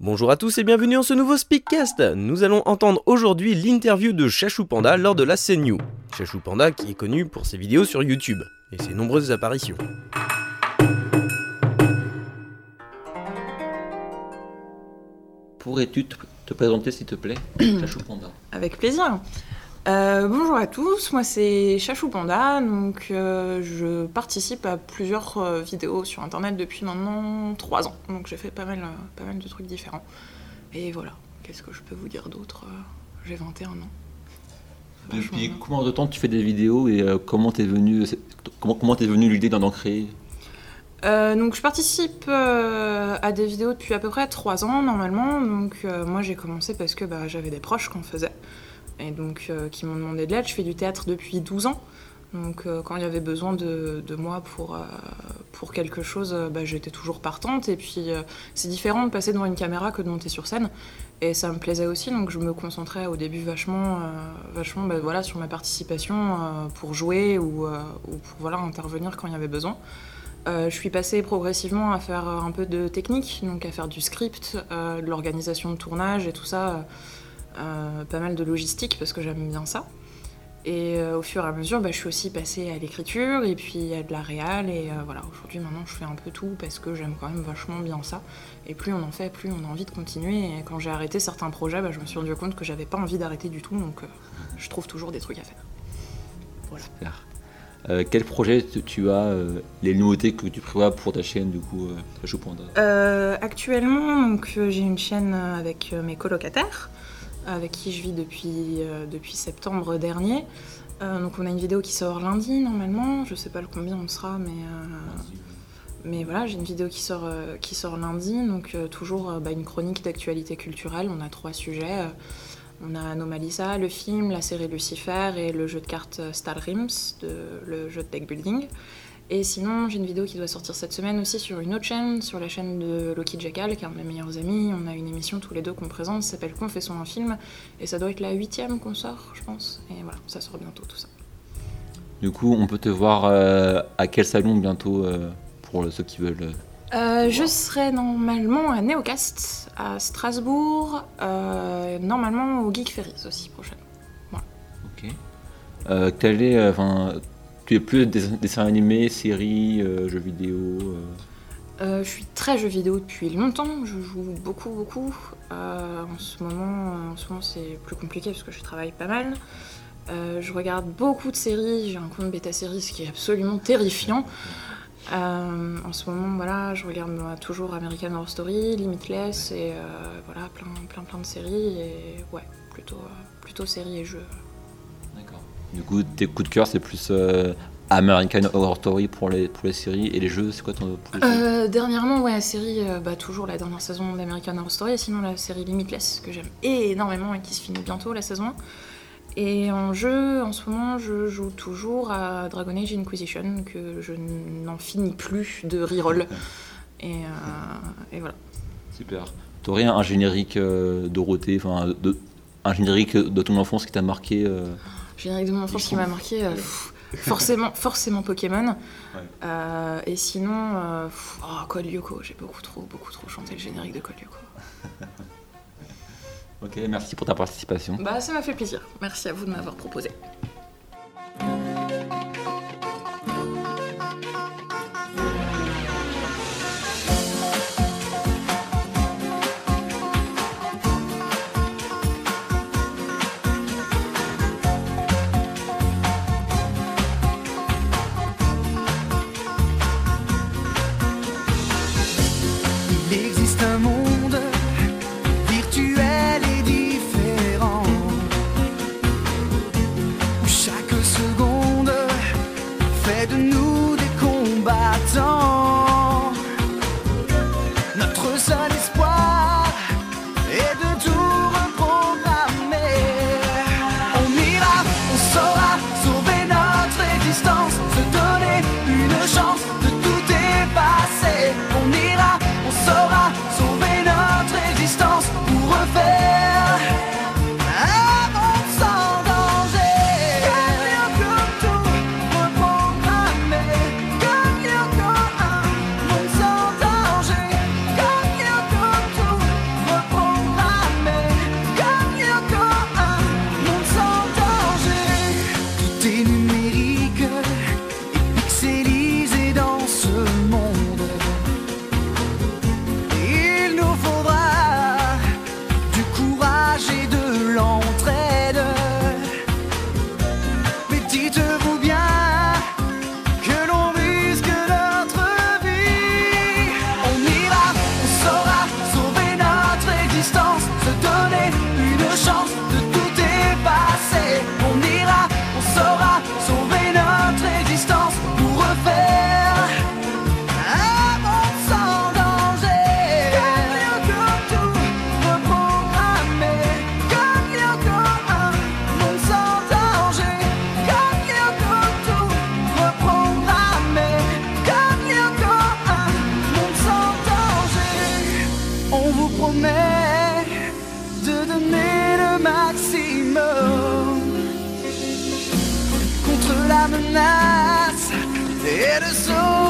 Bonjour à tous et bienvenue en ce nouveau Speakcast. Nous allons entendre aujourd'hui l'interview de Chachou Panda lors de la CNU. Chachou Panda qui est connu pour ses vidéos sur YouTube et ses nombreuses apparitions. Pourrais-tu te, te présenter s'il te plaît Chachou Panda? Avec plaisir. Euh, bonjour à tous, moi c'est Chachou Panda, donc euh, je participe à plusieurs euh, vidéos sur internet depuis maintenant 3 ans, donc j'ai fait pas mal, pas mal de trucs différents. Et voilà, qu'est-ce que je peux vous dire d'autre J'ai 21 ans. Depuis bien. combien de temps tu fais des vidéos et comment t'es venu comment comment t'es venu l'idée d'en créer? Euh, donc je participe euh, à des vidéos depuis à peu près 3 ans normalement. Donc euh, moi j'ai commencé parce que bah, j'avais des proches qui en faisaient et donc euh, qui m'ont demandé de l'aide. Je fais du théâtre depuis 12 ans. Donc euh, quand il y avait besoin de, moi pour, euh, pour quelque chose, bah, j'étais toujours partante. Et puis c'est différent de passer devant une caméra que de monter sur scène. Et ça me plaisait aussi, donc je me concentrais au début vachement, vachement bah, voilà, sur ma participation pour jouer ou, ou pour voilà, intervenir quand il y avait besoin. Je suis passée progressivement à faire un peu de technique, donc à faire du script, de l'organisation de tournage et tout ça, pas mal de logistique parce que j'aime bien ça. Et euh, au fur et à mesure, bah, je suis aussi passée à l'écriture et puis à de la réal. Et euh, voilà, aujourd'hui maintenant je fais un peu tout parce que j'aime quand même vachement bien ça. Et plus on en fait, plus on a envie de continuer. Et quand j'ai arrêté certains projets, bah, je me suis rendu compte que j'avais pas envie d'arrêter du tout, donc euh, je trouve toujours des trucs à faire. Super. Euh, quel projet tu, as euh, les nouveautés que tu prévois pour ta chaîne du coup euh, Euh, actuellement, donc, euh, j'ai une chaîne euh, avec euh, mes colocataires, avec qui je vis depuis, euh, depuis septembre dernier. Euh, donc on a une vidéo qui sort lundi normalement, je sais pas le combien on sera, mais, euh, mais voilà, j'ai une vidéo qui sort, qui sort lundi, donc toujours bah, une chronique d'actualité culturelle. On a trois sujets. on a Anomalisa, le film, la série Lucifer et le jeu de cartes Star Rims, le jeu de deck building. Et sinon, j'ai une vidéo qui doit sortir cette semaine aussi sur une autre chaîne, sur la chaîne de Loki Jackal, qui est un de mes meilleurs amis. On a une émission tous les deux qu'on présente, ça s'appelle Confessons un film, et ça doit être la huitième qu'on sort, je pense. Et voilà, ça sort bientôt tout ça. Du coup, on peut te voir euh, à quel salon bientôt euh, pour ceux qui veulent euh, je serai normalement à Neocast, à Strasbourg, euh, normalement au Geek Ferries aussi, prochaine. Ok. Euh, quel est, enfin, tu es plus des dessins animés, séries, euh, jeux vidéo euh, Euh, je suis très jeu vidéo depuis longtemps, je joue beaucoup beaucoup. Euh, en ce moment, en ce c'est plus compliqué parce que je travaille pas mal. Je regarde beaucoup de séries, j'ai un compte bêta série, ce qui est absolument terrifiant. En ce moment, voilà, je regarde toujours American Horror Story, Limitless et voilà, plein, plein, plein de séries et ouais, plutôt, plutôt séries et jeux. Du coup, tes coups de cœur, c'est plus euh, American Horror Story pour les, pour les séries et les jeux, c'est quoi ton Euh, dernièrement, ouais, la série, euh, bah, toujours la dernière saison d'American Horror Story, et sinon la série Limitless, que j'aime énormément et qui se finit bientôt la saison 1. Et en jeu, en ce moment, je joue toujours à Dragon Age Inquisition, que je n'en finis plus de reroll. Et, euh, et voilà. Super. T'aurais un générique Dorothée, enfin, un générique de ton enfance qui t'a marqué Générique de mon enfance qui m'a marqué, euh, pff, forcément, forcément Pokémon. Euh, et sinon, euh, pff, oh, Code Lyoko, j'ai beaucoup trop, beaucoup trop chanté le générique de Code Lyoko. Ok, merci pour ta participation. Bah, ça m'a fait plaisir. Merci à vous de m'avoir proposé. don't. Vous promet de donner le maximum contre la menace et de sauver